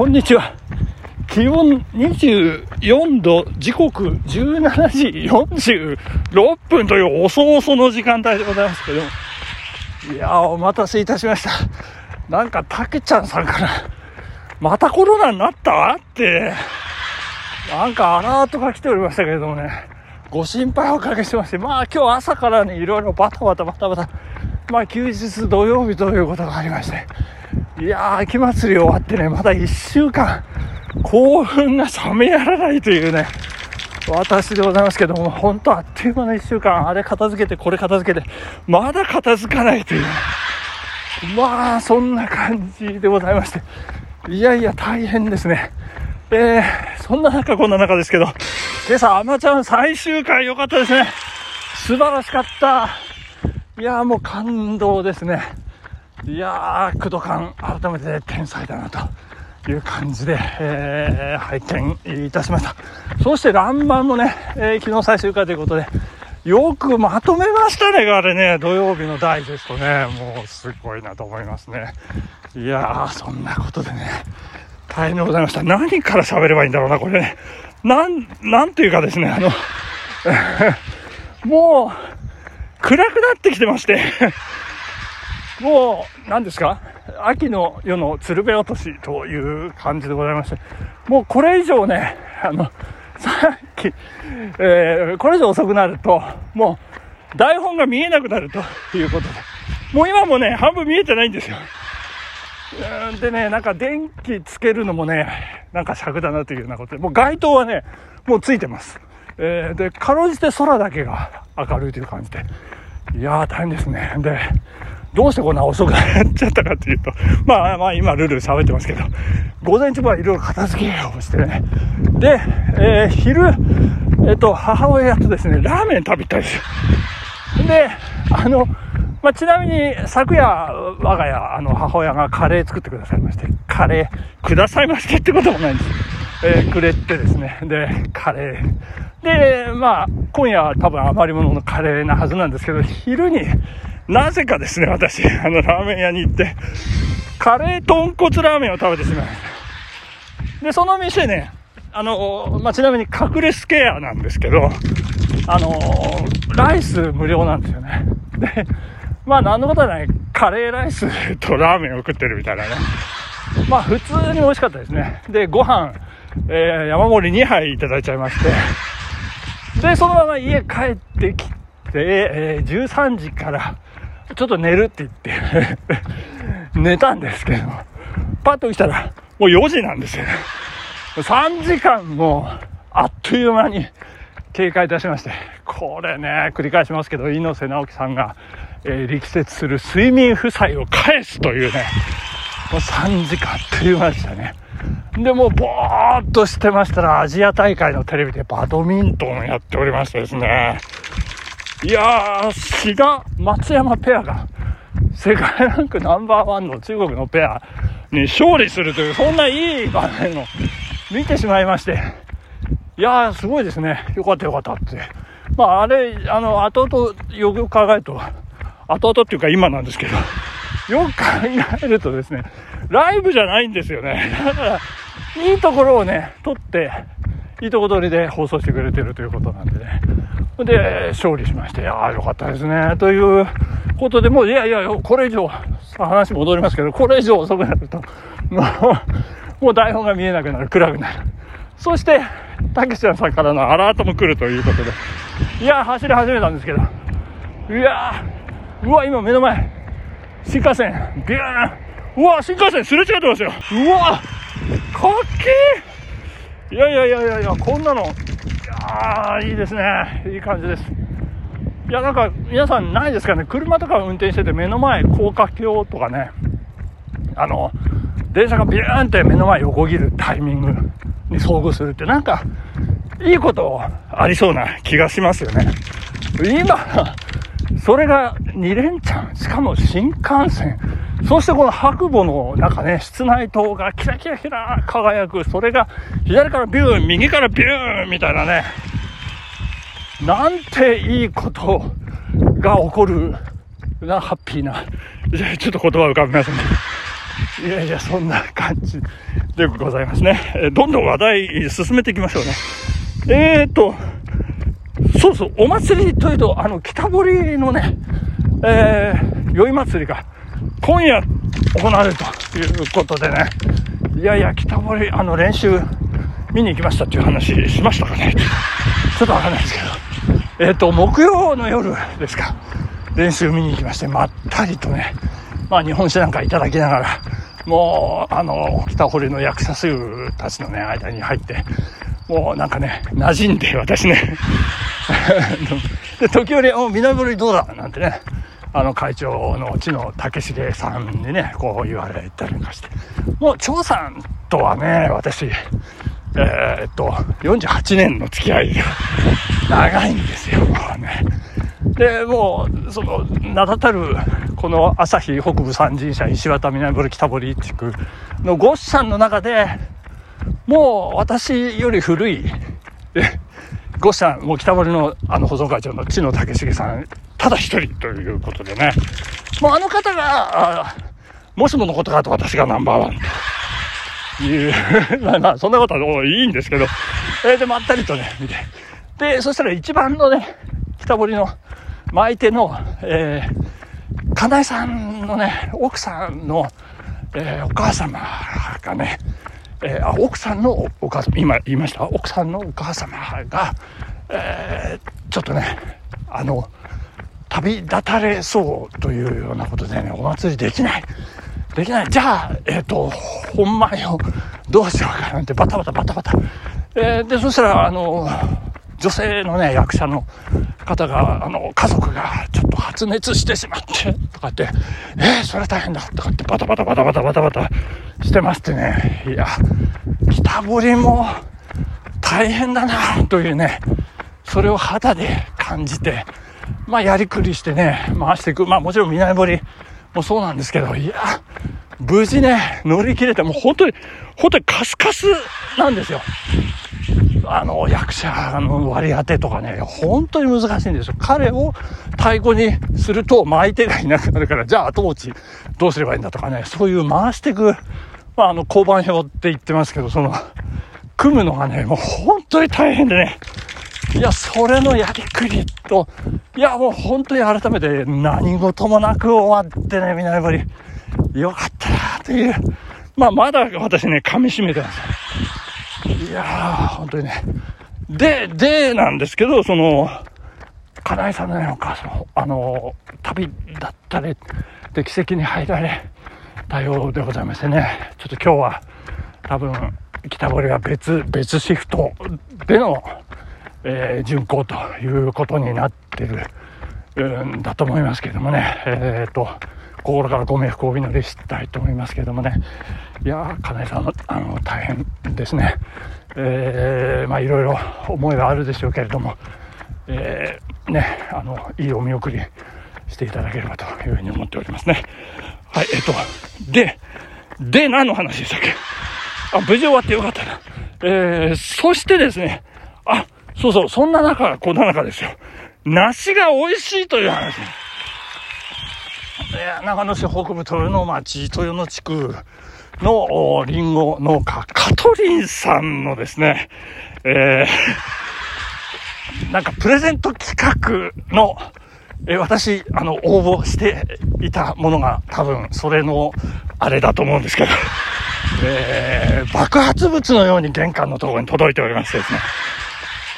こんにちは。気温24度、時刻17時46分という遅々の時間帯でございますけども。いやー、お待たせいたしました。なんか、たけちゃんさんから、またコロナになった？って、なんかアラートが来ておりましたけれどもね、ご心配をおかけしてまして、まあ今日朝からね、いろいろバタバタバタバタ、まあ休日土曜日ということがありまして、いやー、秋祭り終わってね、まだ1週間、興奮が冷めやらないというね、私でございますけども、本当あっという間の1週間、あれ片付けて、これ片付けて、まだ片付かないという、まあ、そんな感じでございまして、いやいや、大変ですね。えー、そんな中、こんな中ですけど、今朝、アマちゃん最終回良かったですね。素晴らしかった。いや、もう感動ですね。いやー、工藤館、改めて天才だなという感じで、えー、拝見いたしました。そして、らんまんもね、えー昨日最終回ということで、よくまとめましたね、あれね、土曜日のダイジェストね、もうすごいなと思いますね。いやー、そんなことでね、大変でございました。何から喋ればいいんだろうな、これね。なん、なんというかですね、あの、もう、暗くなってきてまして、もう、何ですか？秋の夜の鶴瓶落としという感じでございまして、もうこれ以上ね、あの、さっき、えーこれ以上遅くなると、もう台本が見えなくなるということで、もう今もね、半分見えてないんですよ。でね、なんか電気つけるのもね、なんか尺だなというようなことで、もう街灯はね、もうついてます。えーで、かろうじて空だけが明るいという感じで、いやー大変ですね。で、どうしてこんな遅くなっちゃったかというと、まあまあ今ルール喋ってますけど、午前中はいろいろ片付けをしてね、で、えー昼、えっ、と、母親とですね、ラーメン食べたいですよ。で、あの、まあ、ちなみに昨夜、我が家、あの、母親がカレー作ってくださいまして、カレーくださいましてってこともないんです。えーくれてですね、で、カレー。で、まあ、今夜は多分余り物のカレーなはずなんですけど、昼になぜかですね、私、あの、ラーメン屋に行って、カレー豚骨ラーメンを食べてしまいました。で、その店ね、あの、まあ、ちなみに隠れスケアなんですけど、あの、ライス無料なんですよね。で、まあ、なんのことはない、カレーライスとラーメンを食ってるみたいなね。まあ、普通に美味しかったですね。で、ご飯、えー山盛り2杯いただいちゃいまして、で、そのまま家帰ってきて、えー13時から、ちょっと寝るって言って、寝たんですけど、パッと起きたら、もう4時なんですよ。3時間も、あっという間に経過いたしまして、これね、繰り返しますけど、猪瀬直樹さんが、えー力説する睡眠負債を返すというね、もう3時間あっという間でしたね。で、もうぼーっとしてましたら、アジア大会のテレビでバドミントンやっておりましてですね。いやー、志賀、松山ペアが、世界ランクナンバーワンの中国のペアに勝利するという、そんないい場面を見てしまいまして。いやー、すごいですね。よかったよかったって。まあ、あれ、あの、後々、よく考えると、後々っていうか今なんですけど、よく考えるとですね、ライブじゃないんですよね。だから、いいところをね、撮って、いいとこ取りで放送してくれてるということなんでね。で、勝利しまして、いやーよかったですね。ということで、もう、いやいや、これ以上、話戻りますけど、これ以上遅くなると、もう、もう台本が見えなくなる、暗くなる。そして、たけちゃんさんからのアラートも来るということで、いやー走り始めたんですけど、いやーうわ、今目の前、新幹線、ビューンうわ、新幹線すれ違ってますよ。うわ、かっけーいやいやいやいやいや、こんなの、いやーいいですね。いい感じです。いや、なんか、皆さんないですかね？車とか運転してて目の前高架橋とかね、あの、電車がビューンって目の前横切るタイミングに遭遇するって、なんか、いいことありそうな気がしますよね。今、それが2連チャン、しかも新幹線、そしてこの白母の中ね、室内灯がキラキラキラ輝く、それが左からビューン、右からビューンみたいなね、なんていいことが起こるな、ハッピーな。ちょっと言葉浮かびませんね。いやいや、そんな感じでございますね。えどんどん話題進めていきましょうね。えーと、そうそう、お祭りというと、あの、北堀のね、えー、宵祭りが今夜行われるということでね、いやいや、北堀、あの、練習見に行きましたっていう話しましたかね。ちょっとわかんないですけど。えっ、ー、と、木曜の夜ですか。練習見に行きまして、まったりとね、まあ日本酒なんかいただきながら、もう、あの、北堀の役者数たちのね、間に入って、もうなんかね、馴染んで、私ね。で、時折、お、南堀どうだ？なんてね、あの会長の知の竹重さんにね、こう言われたりなんかして。もう、張さんとはね、私、えー、っと、48年の付き合いが長いんですよ、もうね。で、もう、その、名だたる、この朝日北部三神社、石渡南堀北堀地区のゴッさんの中で、もう私より古い、ゴッさん、もう北堀のあの保存会長の知野武重さん、ただ一人ということでね、もうあの方が、もしものことがあと私がナンバーワンと。いう まあ、そんなことはもういいんですけど、えー、で、まったりとね、見て。で、そしたら一番のね、北堀の前手の、えー、金井さんのね、奥さんの、えー、お母様がね、えー、あ奥さんのお母様、今言いました？奥さんのお母様が、えー、ちょっとね、あの、旅立たれそうというようなことでね、お祭りできない。できない。じゃあ、えっ、ー、と、本前をどうしようかなんてバタバタバタバタ。えー、で、そしたら、あの、女性のね、役者の方が、あの、家族がちょっと発熱してしまって、とかって、えー、それ大変だ、とかってバタバタバタバタバタバタしてましてね、いや、北堀も大変だな、というね、それを肌で感じて、まあ、やりくりしてね、回していく。まあ、もちろん南堀もそうなんですけど、いや、無事ね、乗り切れて、もう本当に、本当にカスカスなんですよ。あの、役者の割り当てとかね、本当に難しいんですよ。彼を太鼓にすると、相手がいなくなるから、じゃあ後持ちどうすればいいんだとかね、そういう回していく、まあ、あの、交番表って言ってますけど、その、組むのがね、もう本当に大変でね、いや、それのやりくりと、いや、もう本当に改めて何事もなく終わってね、みんなやっぱり、よかったなという、まあ、まだ私ね、噛み締めてます。いやー、本当にね。で、で、なんですけど、その、金井さんのね、お母さん、あの、旅だったり、で奇跡に入られたようでございましてね、ちょっと今日は、多分、北堀は別、別シフトでの、えー、巡行ということになってるんだと思いますけどもね、えっ、ー、と、心からご冥福をお祈りしたいと思いますけどもね、いやー、金井さん、あの、大変ですね。えー、まあ、いろいろ思いはあるでしょうけれども、えー、ね、あの、いいお見送りしていただければというふうに思っておりますね。はい、えっ、と、で、で、何の話でしたっけ？あ、無事終わってよかったな。えー、そしてですね、あ、そうそう、そんな中、こんな中ですよ。梨が美味しいという話。いや、長野市北部豊野町、豊野地区のリンゴ農家、カトリンさんのですね、えー、なんかプレゼント企画の、えー、私、あの、応募していたものが多分それのあれだと思うんですけど、えー、爆発物のように玄関のところに届いておりましてですね。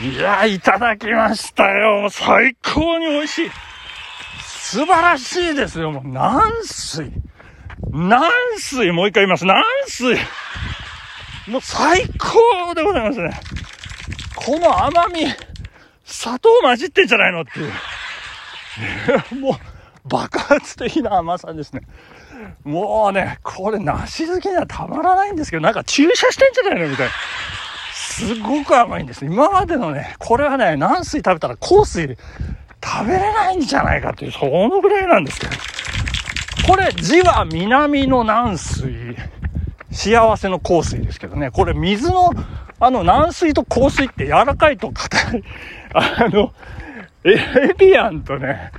いや、いただきましたよ。最高に美味しい。素晴らしいですよ。もう、軟水。軟水、もう一回言います。軟水。もう最高でございますね。この甘み、砂糖混じってんじゃないのっていう。もう、爆発的な甘さですね。もうね、これ梨好きにはたまらないんですけど、なんか注射してんじゃないのみたいな。すごく甘いんです。今までのね、これはね、軟水食べたら香水食べれないんじゃないかっていう、そのぐらいなんですけど。これ、字は南の軟水。幸せの香水ですけどね。これ、水の、あの、軟水と香水って柔らかいと硬い。あの、エビアンとね、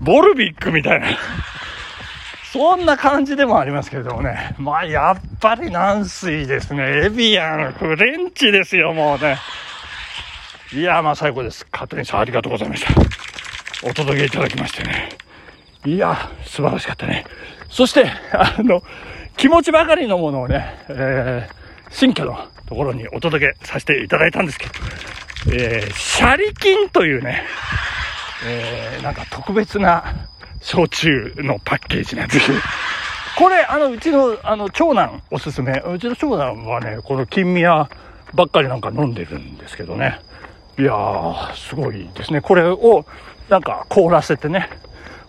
ボルビックみたいな。そんな感じでもありますけれどもね。まあ、やっぱり軟水ですね。エビアン、フレンチですよ、もうね。いや、まあ最高です。カトリンさんありがとうございました。お届けいただきましてね。いや、素晴らしかったね。そして、あの、気持ちばかりのものをね、えー、新居のところにお届けさせていただいたんですけど、えー、シャリキンというね、えー、なんか特別な焼酎のパッケージなんですこれ、あの、うちの、あの、長男おすすめ。うちの長男はね、この金宮ばっかりなんか飲んでるんですけどね。いやー、すごいですね。これを、なんか凍らせてね。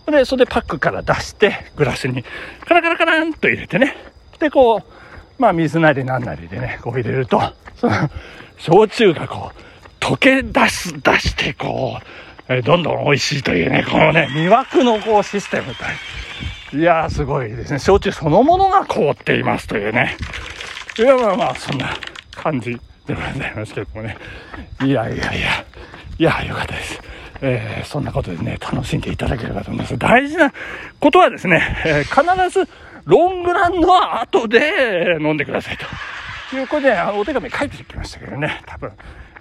で、それでパックから出して、グラスにカラカラカランと入れてね。で、こう、まあ水なりなんなりでね、こう入れると、その、焼酎がこう、溶け出す、出してこう、えどんどん美味しいというね、このね、魅惑のこうシステムといやー、すごいですね。焼酎そのものが凍っていますというね。いや、まあまあ、そんな感じでございますけどもね。いやいやいや、いや、よかったです。えー、そんなことでね、楽しんでいただければと思います。大事なことはですね、えー、必ずロングランの後で飲んでくださいということで、お手紙書いてきましたけどね、多分、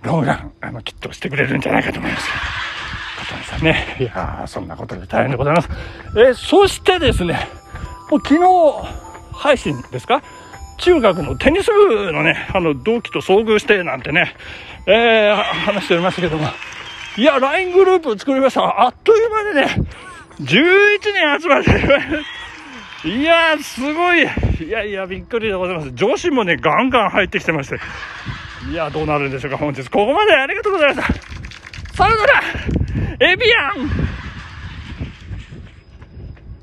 ロングラン、あの、きっとしてくれるんじゃないかと思いますけど。さんね、いやー、そんなことで大変でございます。えー、そしてですね、もう昨日配信ですか？中学のテニス部のね、あの、同期と遭遇してなんてね、えー、話しておりましたけども、いや、LINE グループ作りました。あっという間でね、11人集まって いやすごい。いやいや、びっくりでございます。女子もね、ガンガン入ってきてまして。いや、どうなるんでしょうか、本日。ここまでありがとうございました。さよならエビアン